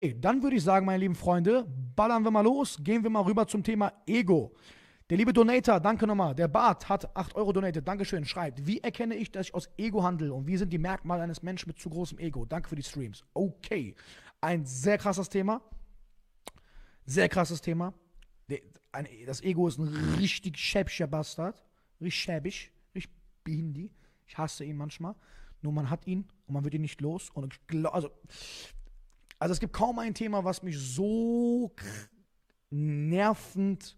Dann würde ich sagen, meine lieben Freunde, ballern wir mal los, gehen wir mal rüber zum Thema Ego. Der liebe Donator, danke nochmal. Der Bart hat 8 Euro donated. Dankeschön. Schreibt, wie erkenne ich, dass ich aus Ego handle und wie sind die Merkmale eines Menschen mit zu großem Ego? Danke für die Streams. Okay. Ein sehr krasses Thema. Sehr krasses Thema. Das Ego ist ein richtig schäbischer Bastard. Richtig schäbisch. Richtig behindi. Ich hasse ihn manchmal. Nur man hat ihn und man wird ihn nicht los. Und glaub, also, also es gibt kaum ein Thema, was mich so nervend,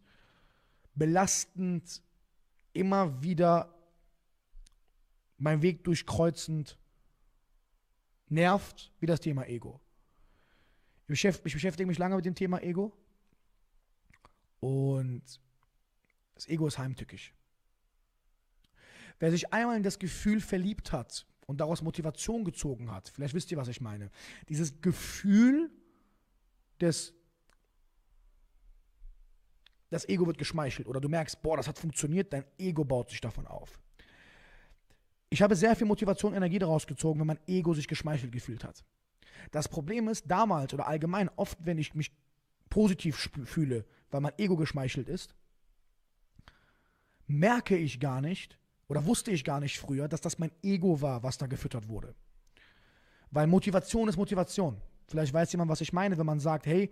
belastend, immer wieder meinen Weg durchkreuzend nervt, wie das Thema Ego. Ich beschäftige mich lange mit dem Thema Ego und das Ego ist heimtückisch. Wer sich einmal in das Gefühl verliebt hat, und daraus Motivation gezogen hat. Vielleicht wisst ihr, was ich meine. Dieses Gefühl des das Ego wird geschmeichelt oder du merkst, boah, das hat funktioniert, dein Ego baut sich davon auf. Ich habe sehr viel Motivation und Energie daraus gezogen, wenn mein Ego sich geschmeichelt gefühlt hat. Das Problem ist, damals oder allgemein, oft, wenn ich mich positiv fühle, weil mein Ego geschmeichelt ist, merke ich gar nicht, oder wusste ich gar nicht früher, dass das mein Ego war, was da gefüttert wurde. Weil Motivation ist Motivation. Vielleicht weiß jemand, was ich meine, wenn man sagt, hey,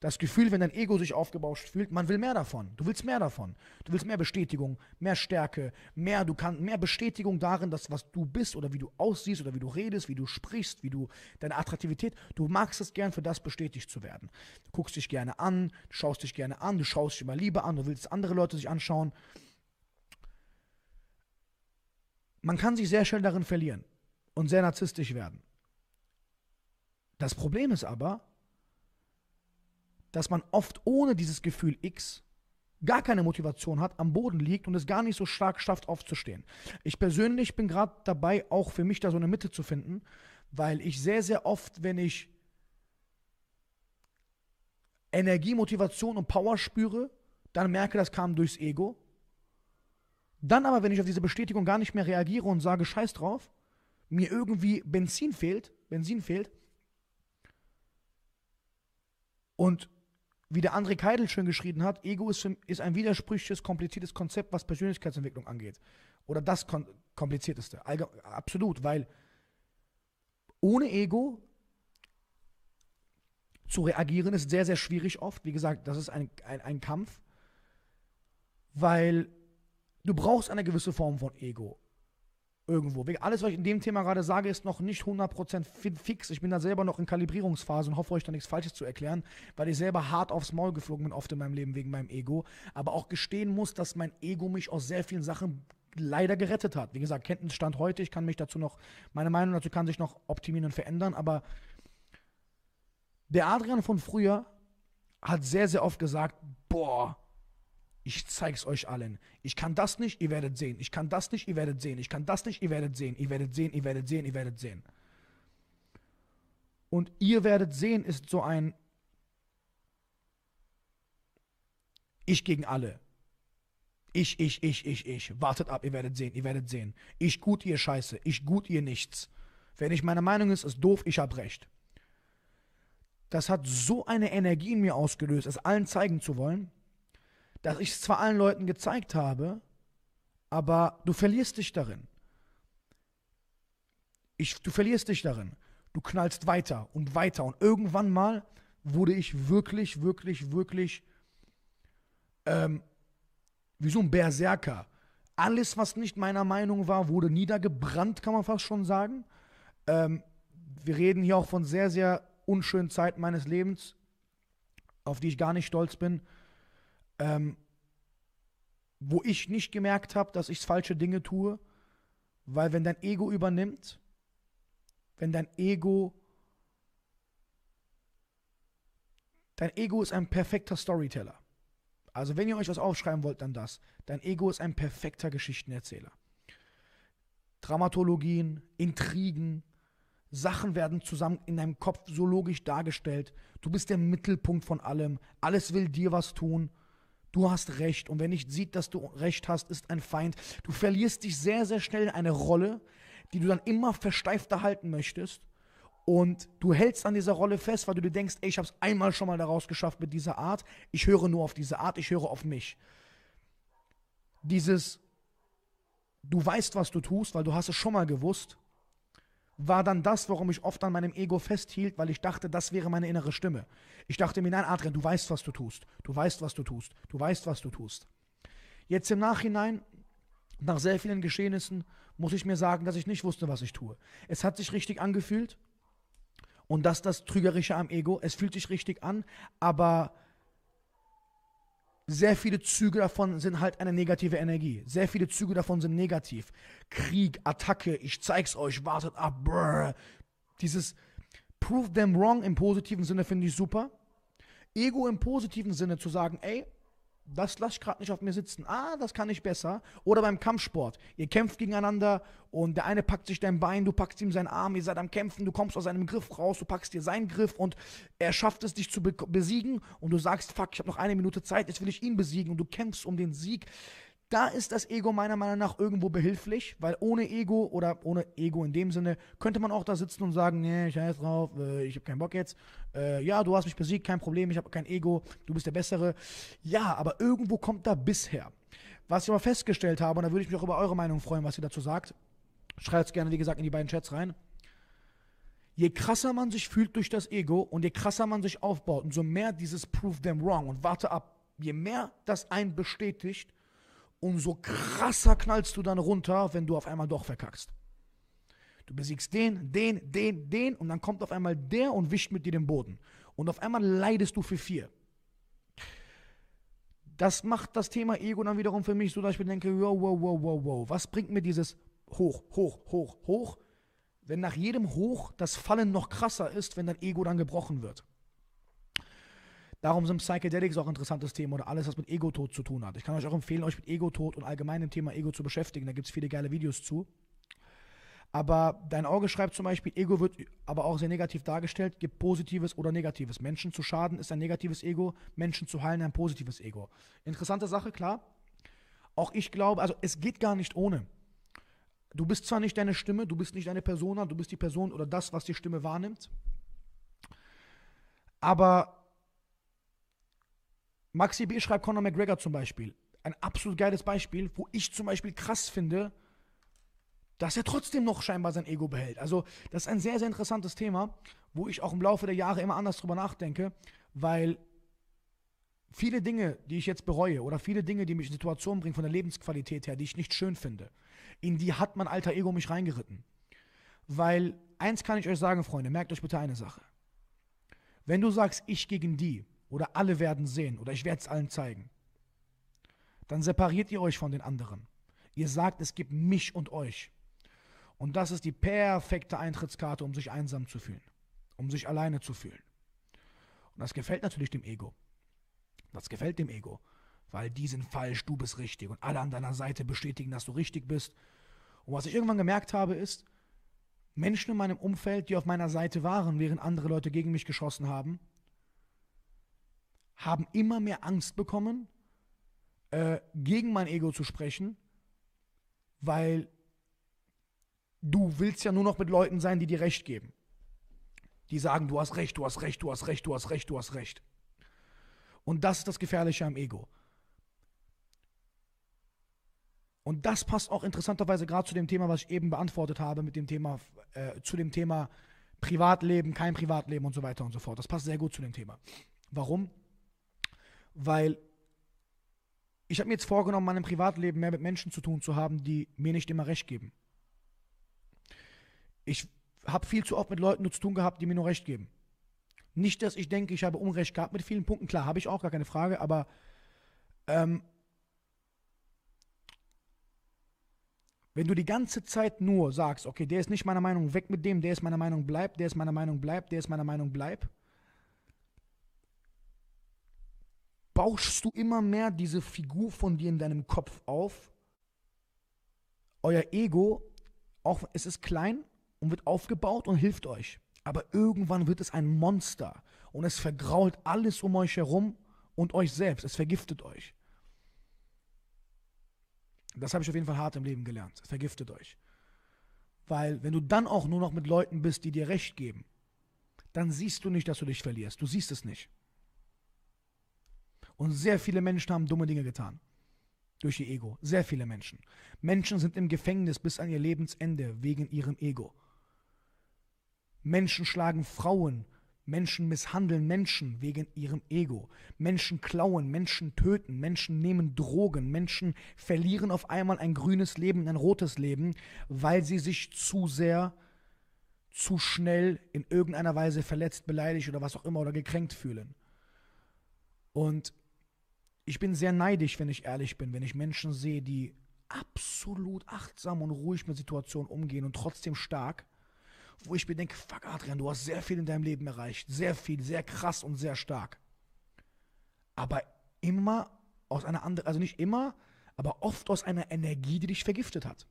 das Gefühl, wenn dein Ego sich aufgebauscht fühlt, man will mehr davon. Du willst mehr davon. Du willst mehr Bestätigung, mehr Stärke, mehr, du kannst, mehr Bestätigung darin, dass was du bist oder wie du aussiehst oder wie du redest, wie du sprichst, wie du deine Attraktivität. Du magst es gern, für das bestätigt zu werden. Du guckst dich gerne an, du schaust dich gerne an, du schaust dich immer lieber an, du willst andere Leute sich anschauen. Man kann sich sehr schnell darin verlieren und sehr narzisstisch werden. Das Problem ist aber, dass man oft ohne dieses Gefühl X gar keine Motivation hat, am Boden liegt und es gar nicht so stark schafft, aufzustehen. Ich persönlich bin gerade dabei, auch für mich da so eine Mitte zu finden, weil ich sehr, sehr oft, wenn ich Energie, Motivation und Power spüre, dann merke, das kam durchs Ego dann aber, wenn ich auf diese Bestätigung gar nicht mehr reagiere und sage, scheiß drauf, mir irgendwie Benzin fehlt, Benzin fehlt, und wie der André Keidel schön geschrieben hat, Ego ist, ist ein widersprüchliches, kompliziertes Konzept, was Persönlichkeitsentwicklung angeht. Oder das kom komplizierteste. Allge absolut, weil ohne Ego zu reagieren ist sehr, sehr schwierig oft. Wie gesagt, das ist ein, ein, ein Kampf, weil du brauchst eine gewisse Form von Ego. Irgendwo. Alles, was ich in dem Thema gerade sage, ist noch nicht 100% fix. Ich bin da selber noch in Kalibrierungsphase und hoffe euch da nichts Falsches zu erklären, weil ich selber hart aufs Maul geflogen bin, oft in meinem Leben wegen meinem Ego. Aber auch gestehen muss, dass mein Ego mich aus sehr vielen Sachen leider gerettet hat. Wie gesagt, Kenntnisstand heute, ich kann mich dazu noch, meine Meinung dazu kann sich noch optimieren und verändern, aber der Adrian von früher hat sehr, sehr oft gesagt, boah, ich zeig's euch allen. Ich kann das nicht, ihr werdet sehen. Ich kann das nicht, ihr werdet sehen. Ich kann das nicht, ihr werdet sehen. Ihr werdet sehen, ihr werdet sehen, ihr werdet sehen. Und ihr werdet sehen ist so ein Ich gegen alle. Ich, ich, ich, ich, ich. Wartet ab, ihr werdet sehen, ihr werdet sehen. Ich gut, ihr Scheiße. Ich gut, ihr nichts. Wenn ich meine Meinung ist, ist doof, ich hab recht. Das hat so eine Energie in mir ausgelöst, es allen zeigen zu wollen dass ich es zwar allen Leuten gezeigt habe, aber du verlierst dich darin. Ich, du verlierst dich darin. Du knallst weiter und weiter. Und irgendwann mal wurde ich wirklich, wirklich, wirklich ähm, wie so ein Berserker. Alles, was nicht meiner Meinung war, wurde niedergebrannt, kann man fast schon sagen. Ähm, wir reden hier auch von sehr, sehr unschönen Zeiten meines Lebens, auf die ich gar nicht stolz bin ähm, wo ich nicht gemerkt habe, dass ich falsche Dinge tue, weil wenn dein Ego übernimmt, wenn dein Ego, dein Ego ist ein perfekter Storyteller. Also wenn ihr euch was aufschreiben wollt, dann das. Dein Ego ist ein perfekter Geschichtenerzähler. Dramatologien, Intrigen, Sachen werden zusammen in deinem Kopf so logisch dargestellt. Du bist der Mittelpunkt von allem. Alles will dir was tun du hast recht und wer nicht sieht, dass du recht hast, ist ein Feind. Du verlierst dich sehr, sehr schnell in eine Rolle, die du dann immer versteifter halten möchtest Und du hältst an dieser Rolle fest, weil du dir denkst, ey, ich habe es einmal schon mal daraus geschafft mit dieser Art. Ich höre nur auf diese Art, ich höre auf mich. Dieses, du weißt, was du tust, weil du hast es schon mal gewusst, war dann das, warum ich oft an meinem Ego festhielt, weil ich dachte, das wäre meine innere Stimme. Ich dachte mir, nein, Adrian, du weißt, was du tust. Du weißt, was du tust. Du weißt, was du tust. Jetzt im Nachhinein, nach sehr vielen Geschehnissen, muss ich mir sagen, dass ich nicht wusste, was ich tue. Es hat sich richtig angefühlt. Und das ist das Trügerische am Ego. Es fühlt sich richtig an, aber sehr viele Züge davon sind halt eine negative Energie. Sehr viele Züge davon sind negativ. Krieg, Attacke, ich zeig's euch, wartet ab, brr. Dieses Prove them wrong im positiven Sinne finde ich super. Ego im positiven Sinne zu sagen, ey, das lasse ich gerade nicht auf mir sitzen. Ah, das kann ich besser. Oder beim Kampfsport. Ihr kämpft gegeneinander und der eine packt sich dein Bein, du packst ihm seinen Arm, ihr seid am Kämpfen, du kommst aus seinem Griff raus, du packst dir seinen Griff und er schafft es, dich zu be besiegen und du sagst, fuck, ich habe noch eine Minute Zeit, jetzt will ich ihn besiegen und du kämpfst um den Sieg. Da ist das Ego meiner Meinung nach irgendwo behilflich, weil ohne Ego oder ohne Ego in dem Sinne könnte man auch da sitzen und sagen, nee, ich heiß drauf, äh, ich habe keinen Bock jetzt. Äh, ja, du hast mich besiegt, kein Problem, ich habe kein Ego, du bist der Bessere. Ja, aber irgendwo kommt da bisher. Was ich aber festgestellt habe, und da würde ich mich auch über eure Meinung freuen, was ihr dazu sagt. Schreibt es gerne, wie gesagt, in die beiden Chats rein. Je krasser man sich fühlt durch das Ego und je krasser man sich aufbaut, umso mehr dieses Prove them wrong und warte ab, je mehr das einen bestätigt, umso krasser knallst du dann runter, wenn du auf einmal doch verkackst. Du besiegst den, den, den, den und dann kommt auf einmal der und wischt mit dir den Boden. Und auf einmal leidest du für vier. Das macht das Thema Ego dann wiederum für mich so, dass ich mir denke, wow, wow, wow, wow, wow, was bringt mir dieses hoch, hoch, hoch, hoch, wenn nach jedem Hoch das Fallen noch krasser ist, wenn dein Ego dann gebrochen wird. Darum sind Psychedelics auch ein interessantes Thema oder alles, was mit Ego-Tod zu tun hat. Ich kann euch auch empfehlen, euch mit Ego-Tod und allgemein dem Thema Ego zu beschäftigen. Da gibt es viele geile Videos zu. Aber dein Auge schreibt zum Beispiel, Ego wird aber auch sehr negativ dargestellt, gibt positives oder negatives. Menschen zu schaden ist ein negatives Ego, Menschen zu heilen ein positives Ego. Interessante Sache, klar. Auch ich glaube, also es geht gar nicht ohne. Du bist zwar nicht deine Stimme, du bist nicht deine Persona, du bist die Person oder das, was die Stimme wahrnimmt. Aber Maxi B. schreibt Conor McGregor zum Beispiel. Ein absolut geiles Beispiel, wo ich zum Beispiel krass finde, dass er trotzdem noch scheinbar sein Ego behält. Also, das ist ein sehr, sehr interessantes Thema, wo ich auch im Laufe der Jahre immer anders drüber nachdenke, weil viele Dinge, die ich jetzt bereue oder viele Dinge, die mich in Situationen bringen von der Lebensqualität her, die ich nicht schön finde, in die hat mein alter Ego mich reingeritten. Weil eins kann ich euch sagen, Freunde, merkt euch bitte eine Sache. Wenn du sagst, ich gegen die, oder alle werden sehen oder ich werde es allen zeigen, dann separiert ihr euch von den anderen. Ihr sagt, es gibt mich und euch. Und das ist die perfekte Eintrittskarte, um sich einsam zu fühlen, um sich alleine zu fühlen. Und das gefällt natürlich dem Ego. Das gefällt dem Ego, weil die sind falsch, du bist richtig und alle an deiner Seite bestätigen, dass du richtig bist. Und was ich irgendwann gemerkt habe, ist, Menschen in meinem Umfeld, die auf meiner Seite waren, während andere Leute gegen mich geschossen haben, haben immer mehr Angst bekommen, äh, gegen mein Ego zu sprechen, weil du willst ja nur noch mit Leuten sein, die dir Recht geben. Die sagen, du hast Recht, du hast Recht, du hast Recht, du hast Recht, du hast Recht. Und das ist das Gefährliche am Ego. Und das passt auch interessanterweise gerade zu dem Thema, was ich eben beantwortet habe, mit dem Thema, äh, zu dem Thema Privatleben, kein Privatleben und so weiter und so fort. Das passt sehr gut zu dem Thema. Warum? Weil ich habe mir jetzt vorgenommen, meinem Privatleben mehr mit Menschen zu tun zu haben, die mir nicht immer recht geben. Ich habe viel zu oft mit Leuten nur zu tun gehabt, die mir nur recht geben. Nicht, dass ich denke, ich habe Unrecht gehabt mit vielen Punkten. Klar, habe ich auch, gar keine Frage, aber ähm, wenn du die ganze Zeit nur sagst, okay, der ist nicht meiner Meinung, weg mit dem, der ist meiner Meinung, bleib, der ist meiner Meinung, bleib, der ist meiner Meinung, bleib, bauschst du immer mehr diese Figur von dir in deinem Kopf auf. Euer Ego, auch es ist klein und wird aufgebaut und hilft euch. Aber irgendwann wird es ein Monster und es vergrault alles um euch herum und euch selbst. Es vergiftet euch. Das habe ich auf jeden Fall hart im Leben gelernt. Es vergiftet euch. Weil wenn du dann auch nur noch mit Leuten bist, die dir recht geben, dann siehst du nicht, dass du dich verlierst. Du siehst es nicht. Und sehr viele Menschen haben dumme Dinge getan. Durch ihr Ego. Sehr viele Menschen. Menschen sind im Gefängnis bis an ihr Lebensende wegen ihrem Ego. Menschen schlagen Frauen, Menschen misshandeln Menschen wegen ihrem Ego. Menschen klauen, Menschen töten, Menschen nehmen Drogen, Menschen verlieren auf einmal ein grünes Leben, ein rotes Leben, weil sie sich zu sehr, zu schnell in irgendeiner Weise verletzt, beleidigt oder was auch immer oder gekränkt fühlen. Und ich bin sehr neidisch, wenn ich ehrlich bin, wenn ich Menschen sehe, die absolut achtsam und ruhig mit Situationen umgehen und trotzdem stark, wo ich mir denke, fuck Adrian, du hast sehr viel in deinem Leben erreicht, sehr viel, sehr krass und sehr stark. Aber immer aus einer anderen, also nicht immer, aber oft aus einer Energie, die dich vergiftet hat.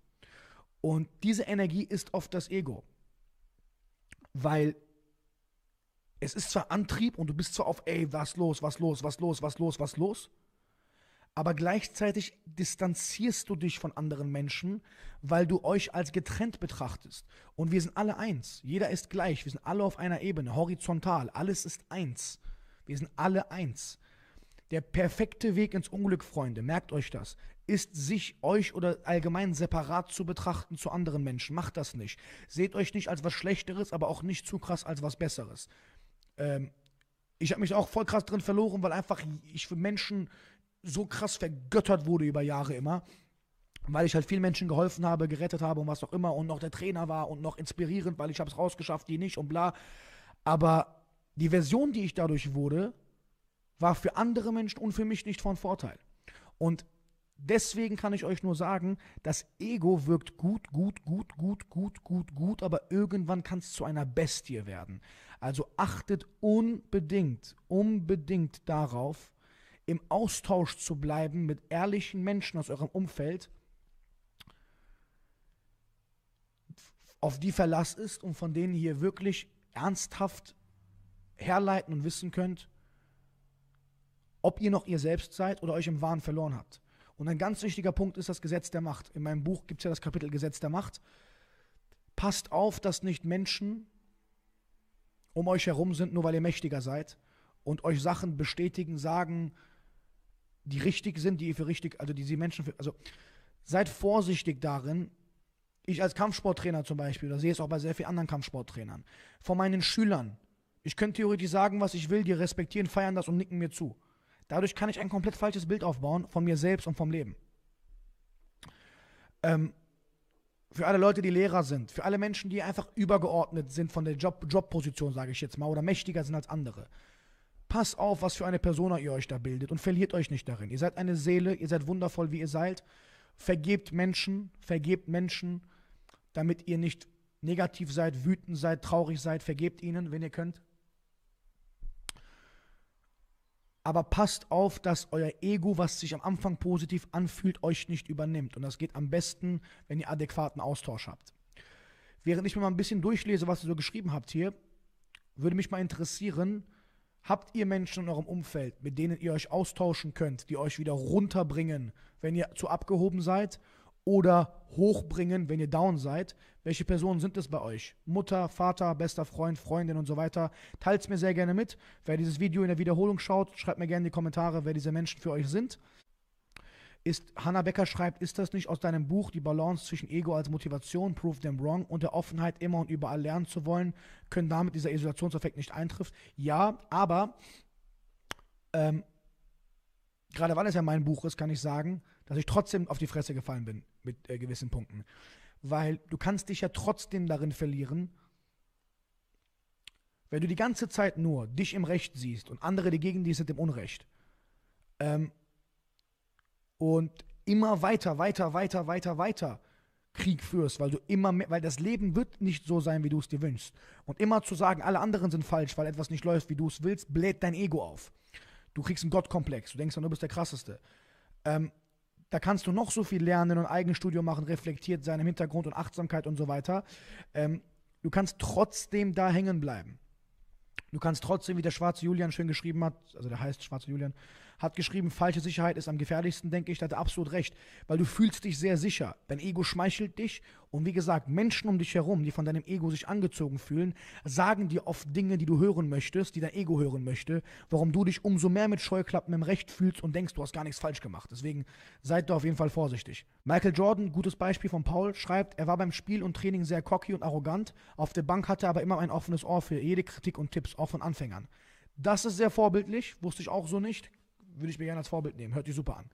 Und diese Energie ist oft das Ego. Weil es ist zwar Antrieb und du bist zwar auf, ey, was los, was los, was los, was los, was los, aber gleichzeitig distanzierst du dich von anderen Menschen, weil du euch als getrennt betrachtest. Und wir sind alle eins. Jeder ist gleich. Wir sind alle auf einer Ebene, horizontal. Alles ist eins. Wir sind alle eins. Der perfekte Weg ins Unglück, Freunde, merkt euch das, ist sich, euch oder allgemein separat zu betrachten zu anderen Menschen. Macht das nicht. Seht euch nicht als was Schlechteres, aber auch nicht zu krass als was Besseres. Ähm, ich habe mich auch voll krass drin verloren, weil einfach ich für Menschen so krass vergöttert wurde über Jahre immer, weil ich halt vielen Menschen geholfen habe, gerettet habe und was auch immer und noch der Trainer war und noch inspirierend, weil ich habe es rausgeschafft, die nicht und bla. Aber die Version, die ich dadurch wurde, war für andere Menschen und für mich nicht von Vorteil. Und deswegen kann ich euch nur sagen, das Ego wirkt gut, gut, gut, gut, gut, gut, gut, aber irgendwann kann es zu einer Bestie werden. Also achtet unbedingt, unbedingt darauf, im Austausch zu bleiben mit ehrlichen Menschen aus eurem Umfeld, auf die Verlass ist und von denen ihr wirklich ernsthaft herleiten und wissen könnt, ob ihr noch ihr selbst seid oder euch im Wahn verloren habt. Und ein ganz wichtiger Punkt ist das Gesetz der Macht. In meinem Buch gibt es ja das Kapitel Gesetz der Macht. Passt auf, dass nicht Menschen um euch herum sind, nur weil ihr mächtiger seid und euch Sachen bestätigen, sagen, die richtig sind, die ihr für richtig, also die sie Menschen für, also seid vorsichtig darin. Ich als Kampfsporttrainer zum Beispiel, da sehe ich es auch bei sehr vielen anderen Kampfsporttrainern, von meinen Schülern. Ich könnte theoretisch sagen, was ich will, die respektieren, feiern das und nicken mir zu. Dadurch kann ich ein komplett falsches Bild aufbauen von mir selbst und vom Leben. Ähm, für alle Leute, die Lehrer sind, für alle Menschen, die einfach übergeordnet sind von der Job, Jobposition, sage ich jetzt mal, oder mächtiger sind als andere. Pass auf, was für eine Persona ihr euch da bildet und verliert euch nicht darin. Ihr seid eine Seele, ihr seid wundervoll, wie ihr seid. Vergebt Menschen, vergebt Menschen, damit ihr nicht negativ seid, wütend seid, traurig seid. Vergebt ihnen, wenn ihr könnt. Aber passt auf, dass euer Ego, was sich am Anfang positiv anfühlt, euch nicht übernimmt. Und das geht am besten, wenn ihr adäquaten Austausch habt. Während ich mir mal ein bisschen durchlese, was ihr so geschrieben habt hier, würde mich mal interessieren, Habt ihr Menschen in eurem Umfeld, mit denen ihr euch austauschen könnt, die euch wieder runterbringen, wenn ihr zu abgehoben seid oder hochbringen, wenn ihr down seid? Welche Personen sind es bei euch? Mutter, Vater, bester Freund, Freundin und so weiter? Teilt es mir sehr gerne mit. Wer dieses Video in der Wiederholung schaut, schreibt mir gerne in die Kommentare, wer diese Menschen für euch sind. Ist, Hannah Becker schreibt, ist das nicht aus deinem Buch die Balance zwischen Ego als Motivation, Prove Them Wrong und der Offenheit, immer und überall lernen zu wollen, können damit dieser Isolationseffekt nicht eintreffen? Ja, aber ähm, gerade weil es ja mein Buch ist, kann ich sagen, dass ich trotzdem auf die Fresse gefallen bin mit äh, gewissen Punkten. Weil du kannst dich ja trotzdem darin verlieren, wenn du die ganze Zeit nur dich im Recht siehst und andere, die gegen dich sind, im Unrecht. Ähm, und immer weiter, weiter, weiter, weiter, weiter Krieg führst, weil du immer mehr, weil das Leben wird nicht so sein, wie du es dir wünschst. Und immer zu sagen, alle anderen sind falsch, weil etwas nicht läuft, wie du es willst, bläht dein Ego auf. Du kriegst einen Gottkomplex, du denkst dann, du bist der Krasseste. Ähm, da kannst du noch so viel lernen und Eigenstudium machen, reflektiert sein im Hintergrund und Achtsamkeit und so weiter. Ähm, du kannst trotzdem da hängen bleiben. Du kannst trotzdem, wie der schwarze Julian schön geschrieben hat, also der heißt schwarze Julian, hat geschrieben, falsche Sicherheit ist am gefährlichsten, denke ich, da hat er absolut recht. Weil du fühlst dich sehr sicher. Dein Ego schmeichelt dich. Und wie gesagt, Menschen um dich herum, die von deinem Ego sich angezogen fühlen, sagen dir oft Dinge, die du hören möchtest, die dein Ego hören möchte, warum du dich umso mehr mit Scheuklappen im Recht fühlst und denkst, du hast gar nichts falsch gemacht. Deswegen seid da auf jeden Fall vorsichtig. Michael Jordan, gutes Beispiel von Paul, schreibt, er war beim Spiel und Training sehr cocky und arrogant. Auf der Bank hatte er aber immer ein offenes Ohr für jede Kritik und Tipps, auch von Anfängern. Das ist sehr vorbildlich, wusste ich auch so nicht. Würde ich mir gerne als Vorbild nehmen. Hört sich super an.